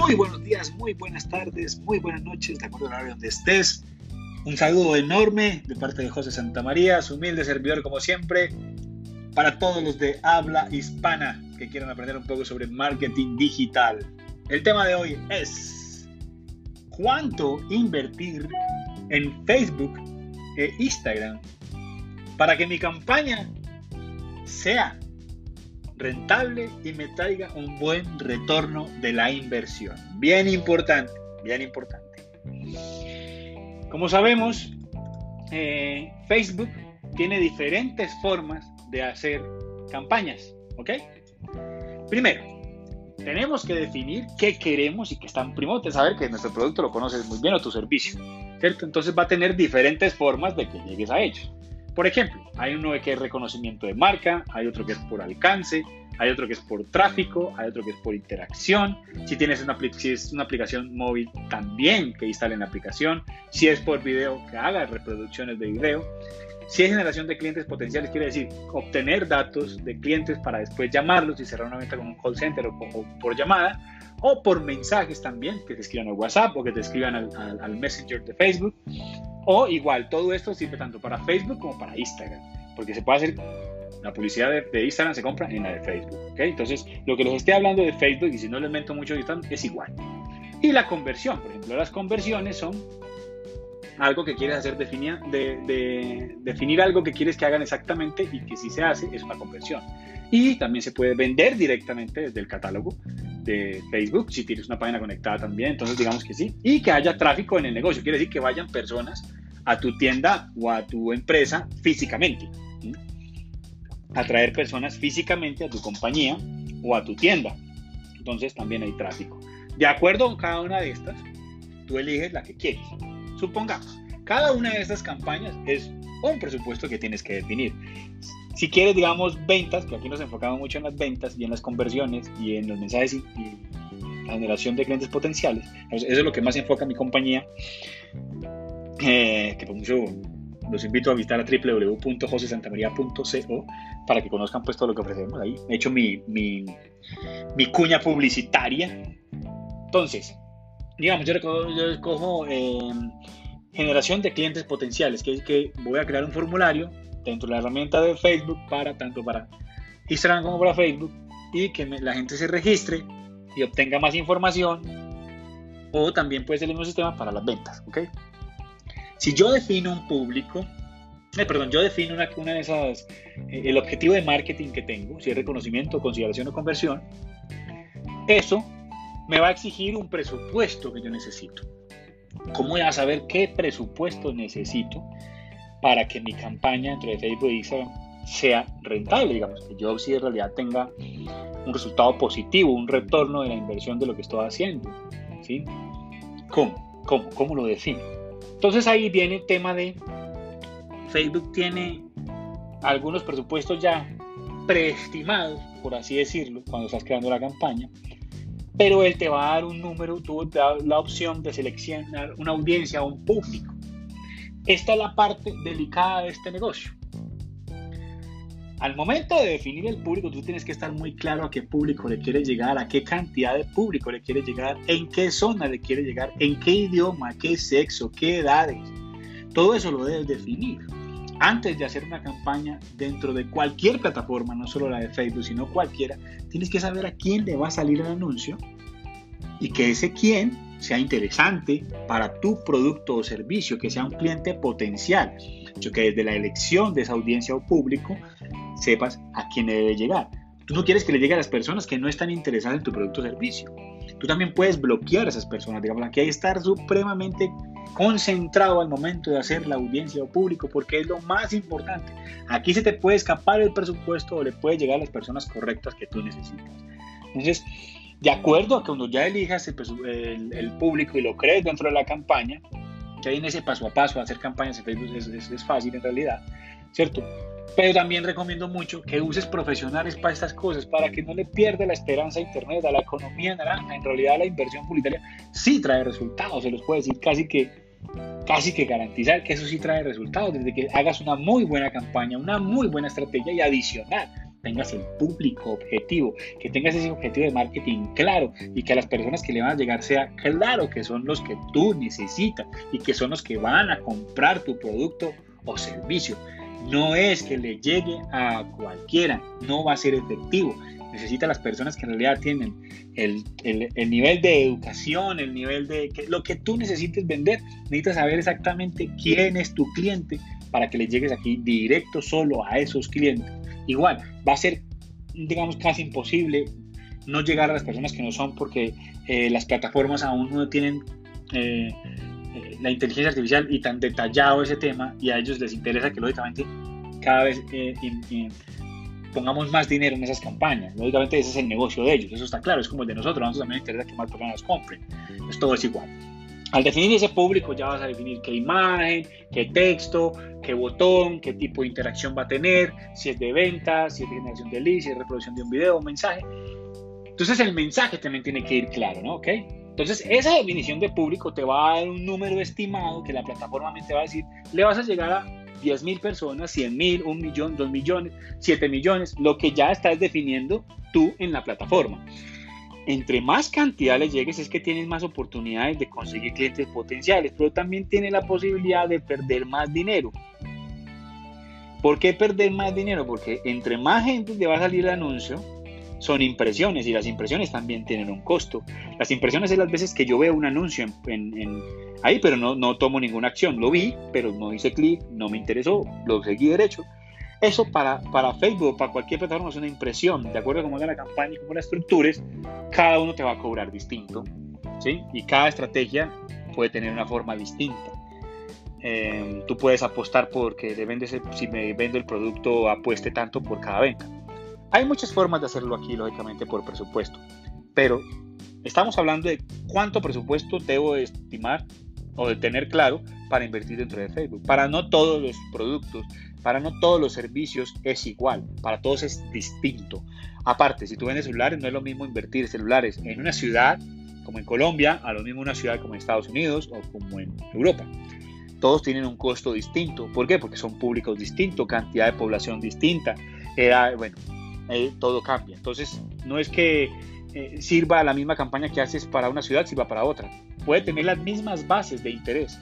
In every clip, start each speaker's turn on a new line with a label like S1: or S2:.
S1: Muy buenos días, muy buenas tardes, muy buenas noches, de acuerdo al horario donde estés. Un saludo enorme de parte de José Santa María, su humilde servidor como siempre, para todos los de habla hispana que quieran aprender un poco sobre marketing digital. El tema de hoy es cuánto invertir en Facebook e Instagram para que mi campaña sea rentable y me traiga un buen retorno de la inversión. Bien importante, bien importante. Como sabemos, eh, Facebook tiene diferentes formas de hacer campañas, ¿ok? Primero, tenemos que definir qué queremos y que están primero de saber que nuestro producto lo conoces muy bien o tu servicio, ¿cierto? Entonces va a tener diferentes formas de que llegues a ellos. Por ejemplo, hay uno que es reconocimiento de marca, hay otro que es por alcance, hay otro que es por tráfico, hay otro que es por interacción. Si tienes una, si es una aplicación móvil, también que instalen la aplicación. Si es por video, que haga reproducciones de video. Si es generación de clientes potenciales, quiere decir obtener datos de clientes para después llamarlos y cerrar una venta con un call center o, por llamada, o por mensajes también, que te escriban al WhatsApp o que te escriban al, al Messenger de Facebook. O igual, todo esto sirve tanto para Facebook como para Instagram, porque se puede hacer, la publicidad de, Instagram se compra en la de Facebook, ¿ok? Entonces, lo que les esté hablando de Facebook, y si no les mento mucho, es igual. Y la conversión, por ejemplo, las conversiones son algo que quieres hacer, definir, de, definir algo que quieres que hagan exactamente y que si se hace es una conversión. Y también se puede vender directamente desde el catálogo de Facebook, si tienes una página conectada también, entonces digamos que sí. Y que haya tráfico en el negocio, quiere decir que vayan personas a tu tienda o a tu empresa físicamente. Atraer personas físicamente a tu compañía o a tu tienda. Entonces también hay tráfico. De acuerdo con cada una de estas, tú eliges la que quieres. Supongamos, cada una de estas campañas es un presupuesto que tienes que definir. Si quieres, digamos, ventas, que aquí nos enfocamos mucho en las ventas y en las conversiones y en los mensajes y, la generación de clientes potenciales, eso es lo que más enfoca mi compañía, eh, que los invito a visitar a www.josesantamaria.co para que conozcan pues todo lo que ofrecemos ahí. He hecho mi, mi, mi cuña publicitaria. Entonces, digamos, yo, yo escojo eh, generación de clientes potenciales, que es que voy a crear un formulario dentro de la herramienta de Facebook para tanto para Instagram como para Facebook y que la gente se registre y obtenga más información o también puede ser el mismo sistema para las ventas, ¿ok? Si yo defino un público, eh, perdón, yo defino una, una de esas, eh, el objetivo de marketing que tengo, si es reconocimiento, consideración o conversión, eso me va a exigir un presupuesto que yo necesito. ¿Cómo voy a saber qué presupuesto necesito para que mi campaña dentro de Facebook y Instagram sea rentable? Digamos, que yo sí en realidad tenga un resultado positivo, un retorno de la inversión de lo que estoy haciendo. ¿sí? ¿Cómo? ¿Cómo? ¿Cómo lo defino? Entonces ahí viene el tema de Facebook tiene algunos presupuestos ya preestimados, por así decirlo, cuando estás creando la campaña, pero él te va a dar un número, tú te da la opción de seleccionar una audiencia un público. Esta es la parte delicada de este negocio. Al momento de definir el público, tú tienes que estar muy claro a qué público le quieres llegar, a qué cantidad de público le quieres llegar, en qué zona le quieres llegar, en qué idioma, qué sexo, qué edades. Todo eso lo debes definir antes de hacer una campaña dentro de cualquier plataforma, no solo la de Facebook, sino cualquiera, tienes que saber a quién le va a salir el anuncio y que ese quién sea interesante para tu producto o servicio, que sea un cliente potencial. Yo que desde la elección de esa audiencia o público sepas a quién debe llegar. Tú no quieres que le llegue a las personas que no están interesadas en tu producto o servicio. Tú también puedes bloquear a esas personas. Digamos, aquí hay que estar supremamente concentrado al momento de hacer la audiencia o público, porque es lo más importante. Aquí se te puede escapar el presupuesto o le puede llegar a las personas correctas que tú necesitas. Entonces, de acuerdo a que cuando ya elijas el, público y lo crees dentro de la campaña, que hay en ese paso a paso, hacer campañas en Facebook es, es fácil en realidad, ¿cierto? Pero también recomiendo mucho que uses profesionales para estas cosas, para que no le pierda la esperanza a Internet, a la economía naranja. En realidad la inversión publicitaria sí trae resultados, se los puedo decir casi que, casi que garantizar que eso sí trae resultados, desde que hagas una muy buena campaña, una muy buena estrategia y adicional tengas el público objetivo, que tengas ese objetivo de marketing claro y que a las personas que le van a llegar sea claro que son los que tú necesitas y que son los que van a comprar tu producto o servicio. No es que le llegue a cualquiera, no va a ser efectivo. Necesita las personas que en realidad tienen el, el, nivel de educación, el nivel de lo que tú necesites vender. Necesitas saber exactamente quién es tu cliente para que le llegues aquí directo solo a esos clientes. Igual, va a ser, digamos, casi imposible no llegar a las personas que no son porque eh, las plataformas aún no tienen eh, la inteligencia artificial y tan detallado ese tema y a ellos les interesa que lógicamente cada vez pongamos más dinero en esas campañas. Lógicamente ese es el negocio de ellos, eso está claro, es como el de nosotros, a nosotros también nos interesa que más personas compren. Entonces todo es igual. Al definir ese público ya vas a definir qué imagen, qué texto, qué botón, qué tipo de interacción va a tener, si es de venta, si es de generación de leads, si es reproducción de un video un mensaje. Entonces el mensaje también tiene que ir claro, ¿no? ¿Ok? Entonces esa definición de público te va a dar un número estimado que la plataforma te va a decir, le vas a llegar a 10 mil personas, 100 mil, 1 millón, 2 millones, 7 millones, lo que ya estás definiendo tú en la plataforma entre más cantidad le llegues es que tienes más oportunidades de conseguir clientes potenciales, pero también tienes la posibilidad de perder más dinero. ¿Por qué perder más dinero? Porque entre más gente te va a salir el anuncio, son impresiones y las impresiones también tienen un costo. Las impresiones es las veces que yo veo un anuncio en, ahí, pero no, no tomo ninguna acción. Lo vi, pero no hice clic, no me interesó, lo seguí derecho. Eso para, para Facebook, para cualquier plataforma es una impresión. De acuerdo a cómo haga la campaña y cómo la estructures, cada uno te va a cobrar distinto. ¿sí? Y cada estrategia puede tener una forma distinta. Eh, tú puedes apostar porque le vendes si me vendo el producto, apueste tanto por cada venta. Hay muchas formas de hacerlo aquí, lógicamente, por presupuesto. Pero estamos hablando de cuánto presupuesto debo estimar o de tener claro para invertir dentro de Facebook. Para no todos los productos, para no todos los servicios es igual, para todos es distinto. Aparte, si tú vendes celulares, no es lo mismo invertir celulares en una ciudad como en Colombia, a lo mismo una ciudad como en Estados Unidos o como en Europa. Todos tienen un costo distinto. ¿Por qué? Porque son públicos distintos, cantidad de población distinta, edad, bueno, eh, todo cambia. Entonces, no es que eh, sirva la misma campaña que haces para una ciudad, sirva para otra. Puede tener las mismas bases de interés,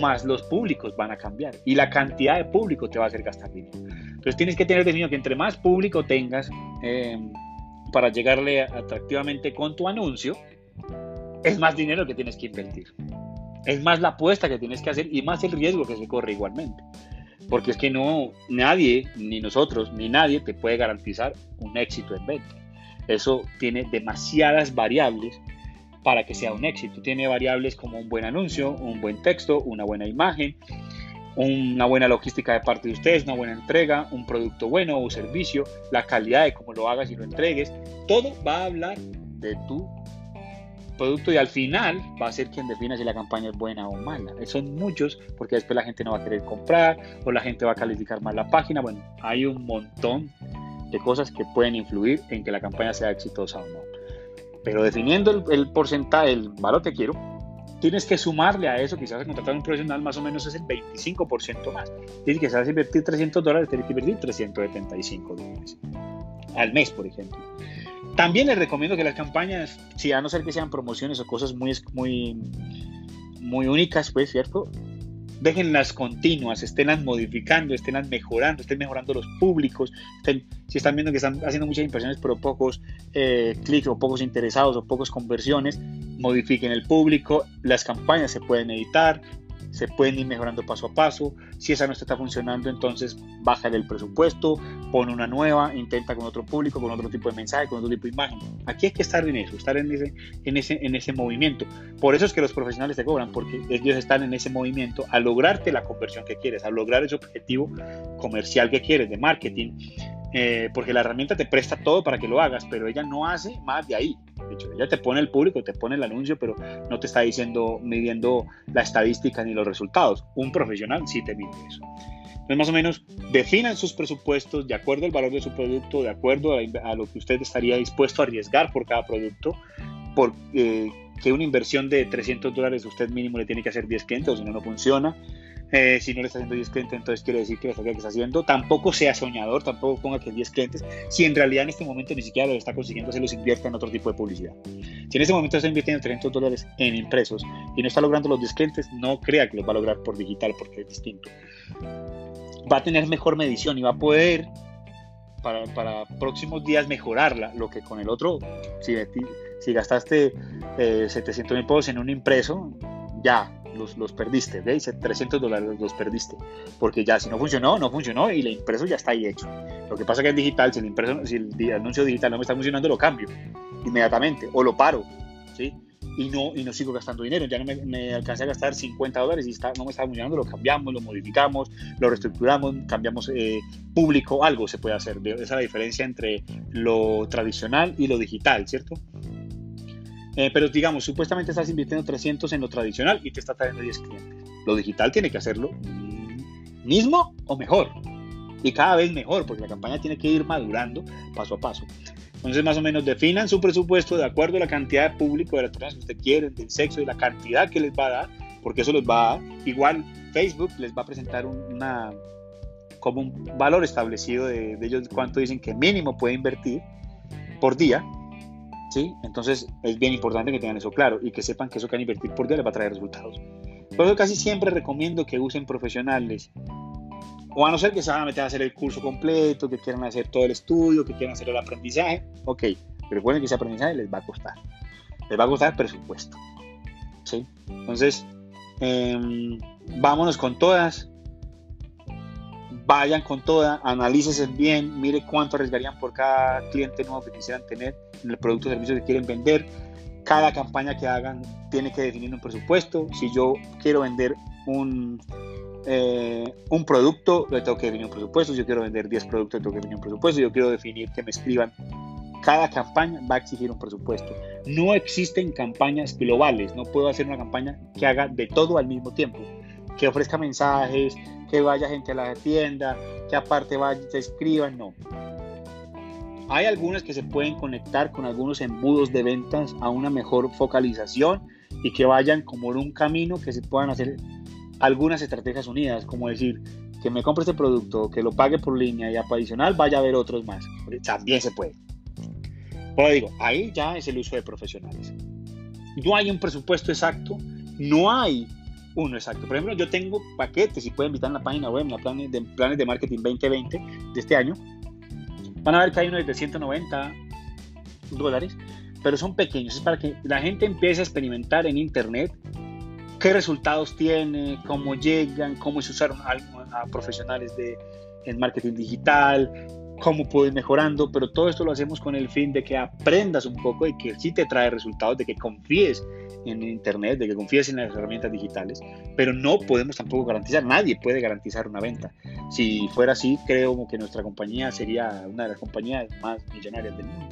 S1: más los públicos van a cambiar y la cantidad de público te va a hacer gastar dinero. Entonces tienes que tener definido que entre más público tengas eh, para llegarle atractivamente con tu anuncio, es más dinero que tienes que invertir. Es más la apuesta que tienes que hacer y más el riesgo que se corre igualmente. Porque es que no, nadie, ni nosotros, ni nadie te puede garantizar un éxito en venta. Eso tiene demasiadas variables para que sea un éxito. Tiene variables como un buen anuncio, un buen texto, una buena imagen, una buena logística de parte de ustedes, una buena entrega, un producto bueno o servicio, la calidad de cómo lo hagas y lo entregues. Todo va a hablar de tu producto y al final va a ser quien defina si la campaña es buena o mala. Son muchos porque después la gente no va a querer comprar o la gente va a calificar mal la página. Bueno, hay un montón de cosas que pueden influir en que la campaña sea exitosa o no. Pero definiendo el, porcentaje, el valor que quiero, tienes que sumarle a eso, quizás a contratar a un profesional más o menos es el 25% más. Tienes que a invertir 300 dólares, tienes que invertir 375 dólares al mes, por ejemplo. También les recomiendo que las campañas, si a no ser que sean promociones o cosas muy, muy, muy únicas, pues, ¿cierto? déjenlas continuas, esténlas modificando, esténlas mejorando, estén mejorando los públicos, si están viendo que están haciendo muchas impresiones pero pocos eh, clics o pocos interesados o pocas conversiones, modifiquen el público, las campañas se pueden editar, se pueden ir mejorando paso a paso. Si esa no está funcionando, entonces baja el presupuesto, pone una nueva, intenta con otro público, con otro tipo de mensaje, con otro tipo de imagen. Aquí hay que estar en eso, estar en ese, en ese, en ese movimiento. Por eso es que los profesionales te cobran, porque ellos están en ese movimiento a lograrte la conversión que quieres, a lograr ese objetivo comercial que quieres, de marketing. Eh, porque la herramienta te presta todo para que lo hagas, pero ella no hace más de ahí. De hecho, ella te pone el público, te pone el anuncio, pero no te está diciendo, midiendo la estadística ni los resultados. Un profesional sí te mide eso. Entonces, más o menos, definan sus presupuestos de acuerdo al valor de su producto, de acuerdo a, lo que usted estaría dispuesto a arriesgar por cada producto, por eh, que una inversión de 300 dólares usted mínimo le tiene que hacer 10 clientes, o si no, no funciona. Eh, si no le está haciendo 10 clientes, entonces quiere decir que la estrategia que está haciendo. Tampoco sea soñador, tampoco ponga que 10 clientes, si en realidad en este momento ni siquiera lo está consiguiendo, se los invierta en otro tipo de publicidad. Si en este momento está invirtiendo 300 dólares en impresos y no está logrando los 10 clientes, no crea que los va a lograr por digital porque es distinto. Va a tener mejor medición y va a poder para, para próximos días mejorarla, lo que con el otro, si, si gastaste 700 eh, mil pesos en un impreso, ya los, los perdiste, ¿veis? 300 dólares los perdiste, porque ya si no funcionó, no funcionó y el impreso ya está ahí hecho. Lo que pasa es que es digital, si el, impreso, si el anuncio digital no me está funcionando, lo cambio inmediatamente o lo paro, ¿sí? Y no, y no sigo gastando dinero, ya no me, me alcancé a gastar 50 dólares y está, no me está funcionando, lo cambiamos, lo modificamos, lo reestructuramos, cambiamos eh, público, algo se puede hacer. Esa es la diferencia entre lo tradicional y lo digital, ¿cierto? Eh, pero digamos, supuestamente estás invirtiendo 300 en lo tradicional y te está trayendo 10 clientes. Lo digital tiene que hacerlo mismo o mejor. Y cada vez mejor, porque la campaña tiene que ir madurando paso a paso. Entonces, más o menos, definan su presupuesto de acuerdo a la cantidad de público, de las personas que usted quiere, del sexo y la cantidad que les va a dar, porque eso les va a dar. Igual, Facebook les va a presentar una, como un valor establecido de, de ellos, cuánto dicen que mínimo puede invertir por día ¿sí? Entonces es bien importante que tengan eso claro y que sepan que eso que van a invertir por día les va a traer resultados. Por eso casi siempre recomiendo que usen profesionales. O a no ser que se van a meter a hacer el curso completo, que quieran hacer todo el estudio, que quieran hacer el aprendizaje, ok. Pero recuerden que ese aprendizaje les va a costar. Les va a costar presupuesto. ¿sí? Entonces, em, vámonos con todas vayan con toda, analícese bien, mire cuánto arriesgarían por cada cliente nuevo que quisieran tener en el producto o servicio que quieren vender. Cada campaña que hagan tiene que definir un presupuesto. Si yo quiero vender un, eh, un producto, le tengo que definir un presupuesto. Si yo quiero vender 10 productos, le tengo que definir un presupuesto. Si yo quiero definir que me escriban. Cada campaña va a exigir un presupuesto. No existen campañas globales. No puedo hacer una campaña que haga de todo al mismo tiempo. Que ofrezca mensajes, que vaya gente a la tienda, que aparte vaya te escriban, no. Hay algunas que se pueden conectar con algunos embudos de ventas a una mejor focalización y que vayan como en un camino que se puedan hacer algunas estrategias unidas, como decir que me compre este producto, que lo pague por línea y adicional vaya a ver otros más. También se puede. Pero digo, ahí ya es el uso de profesionales. No hay un presupuesto exacto, no hay uno exacto. Por ejemplo, yo tengo paquetes y pueden visitar en la página web, en la planes de, planes de marketing 2020 de este año. Van a ver que hay uno de 190 dólares, pero son pequeños. Es para que la gente empiece a experimentar en Internet qué resultados tiene, cómo llegan, cómo se usaron a, a profesionales de, en marketing digital, cómo puedo ir mejorando, pero todo esto lo hacemos con el fin de que aprendas un poco y que sí te trae resultados, de que confíes en Internet, de que confíes en las herramientas digitales, pero no podemos tampoco garantizar, nadie puede garantizar una venta. Si fuera así, creo que nuestra compañía sería una de las compañías más millonarias del mundo.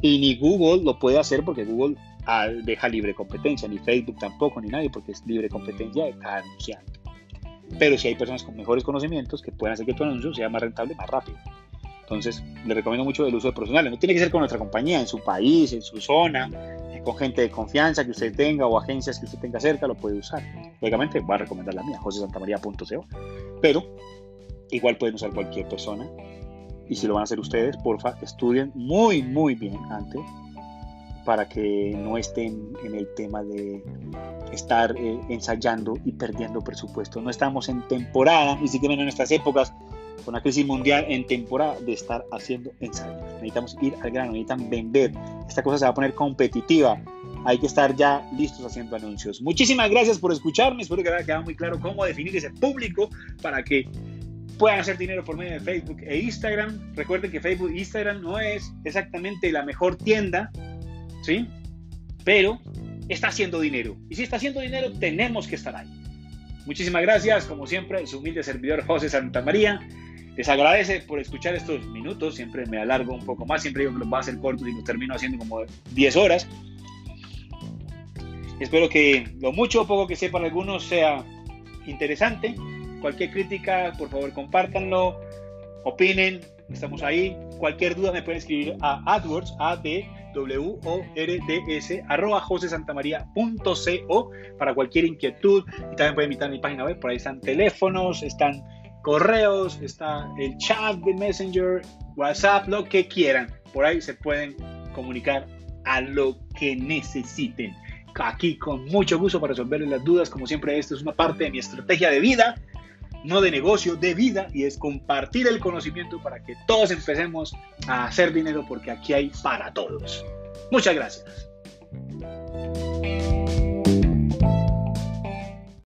S1: Y ni Google lo puede hacer porque Google ah, deja libre competencia, ni Facebook tampoco, ni nadie, porque es libre competencia de cada anunciante. Pero si hay personas con mejores conocimientos que pueden hacer que tu anuncio sea más rentable, más rápido. Entonces, le recomiendo mucho el uso de profesionales. No tiene que ser con nuestra compañía, en su país, en su zona, eh, con gente de confianza que usted tenga o agencias que usted tenga cerca, lo puede usar. Lógicamente, va a recomendar la mía, josesantamaría.co. Pero, igual pueden usar cualquier persona. Y si lo van a hacer ustedes, porfa, estudien muy, muy bien antes para que no estén en el tema de estar eh, ensayando y perdiendo presupuesto. No estamos en temporada, ni siquiera en estas épocas con la crisis mundial en temporada de estar haciendo ensayos. Necesitamos ir al grano, necesitan vender. Esta cosa se va a poner competitiva. Hay que estar ya listos haciendo anuncios. Muchísimas gracias por escucharme. Espero que haya quedado muy claro cómo definir ese público para que puedan hacer dinero por medio de Facebook e Instagram. Recuerden que Facebook e Instagram no es exactamente la mejor tienda, ¿sí? Pero está haciendo dinero. Y si está haciendo dinero, tenemos que estar ahí. Muchísimas gracias, como siempre, su humilde servidor José Santa María. Les agradece por escuchar estos minutos, siempre me alargo un poco más, siempre digo que los va a hacer cortos y los termino haciendo como 10 horas. Espero que lo mucho o poco que sepan algunos sea interesante. Cualquier crítica, por favor, compártanlo, opinen, Estamos ahí. Cualquier duda me pueden escribir a AdWords, a d w o r d s arroba josesantamaría.co para cualquier inquietud. Y también pueden invitar a mi página web. Por ahí están teléfonos, están correos, está el chat de Messenger, WhatsApp, lo que quieran. Por ahí se pueden comunicar a lo que necesiten. Aquí con mucho gusto para resolverles las dudas. Como siempre, esto es una parte de mi estrategia de vida no de negocio, de vida, y es compartir el conocimiento para que todos empecemos a hacer dinero porque aquí hay para todos. Muchas gracias.